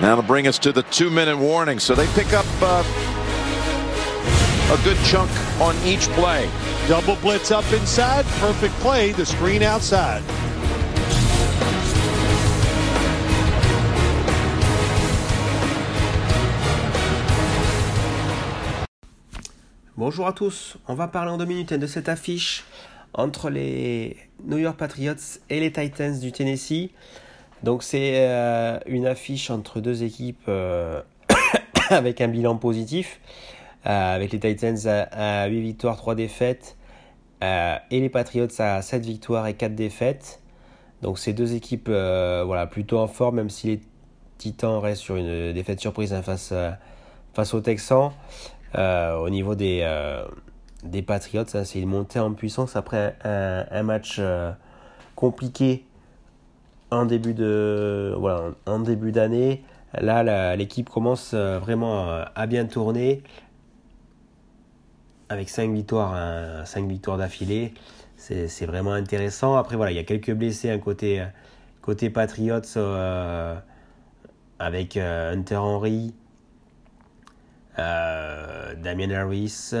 Now to bring us to the two-minute warning. So they pick up uh, a good chunk on each play. Double blitz up inside. Perfect play. The screen outside. Bonjour à tous, on va parler en deux minutes de cette affiche entre les New York Patriots et les Titans du Tennessee. Donc c'est euh, une affiche entre deux équipes euh, avec un bilan positif, euh, avec les Titans à, 8 victoires, 3 défaites, et les Patriots à 7 victoires et 4 défaites. Donc ces deux équipes voilà, plutôt en forme, même si les Titans restent sur une défaite surprise hein, face, face aux Texans. au niveau des, des Patriots, hein, c'est une montée en puissance après un match compliqué en début de voilà en début d'année. Là, l'équipe commence euh, vraiment à bien tourner avec 5 victoires, 5 victoires d'affilée. C'est vraiment intéressant. Après, voilà, il y a quelques blessés un côté, côté Patriots euh, avec euh, Hunter Henry, Damien Harris,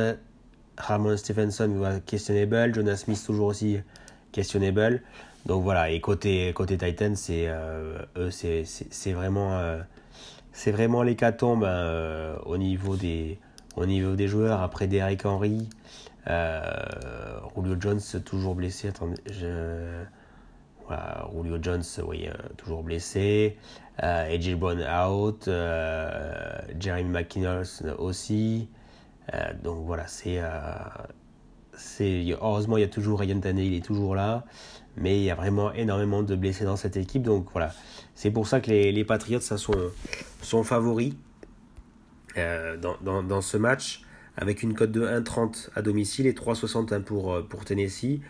Ramon Stevenson questionable, Jonas Smith toujours aussi questionable. Donc voilà, et côté, côté Titan, c'est euh, c'est vraiment, euh, vraiment l'hécatombe euh, au, niveau des, au niveau des joueurs. Après Derek Henry, Julio Jones toujours blessé. Attendez, Julio Jones, oui, toujours blessé. AJ Brown out. Jeremy McKinnell aussi. donc voilà, c'est heureusement il y a toujours Ryan Tannehill, il est toujours là mais il y a vraiment énormément de blessés dans cette équipe. Donc voilà, c'est pour ça que les, Patriots sont, favoris euh, dans, ce match, avec une cote de 1,30 à domicile et 3,61 pour, euh, pour Tennessee.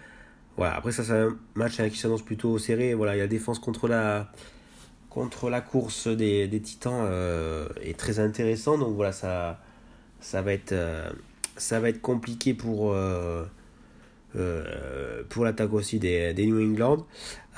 Voilà, après ça c'est un match qui s'annonce plutôt serré. Voilà, la défense contre la, contre la course des, des Titans euh, est très intéressant. Donc voilà, ça, ça, va, être, ça va être compliqué pour euh, pour l'attaque aussi des, des, New England.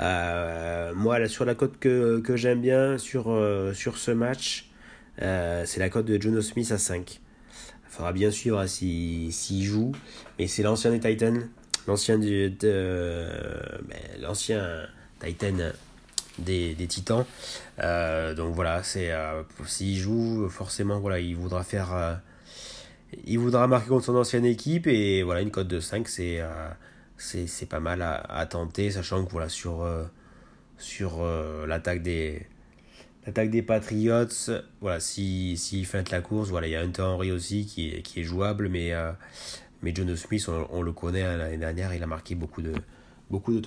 Euh, moi, sur la cote que, que j'aime bien sur, euh, sur ce match, c'est la cote de Jono Smith à 5. Il faudra bien suivre s'il si, joue. Mais c'est l'ancien des Titans, l'ancien de, ben, l'ancien Titan des, des Titans. donc voilà, c'est s'il joue, forcément, voilà, il voudra faire il voudra marquer contre son ancienne équipe et voilà une cote de 5 euh, c'est c'est pas mal à, tenter sachant que voilà sur euh, sur euh, l'attaque des l'attaque des Patriots voilà si si feinte la course voilà il y a Hunter Henry aussi qui est, qui est jouable mais mais John Smith on, le connaît hein, l'année dernière il a marqué beaucoup de beaucoup de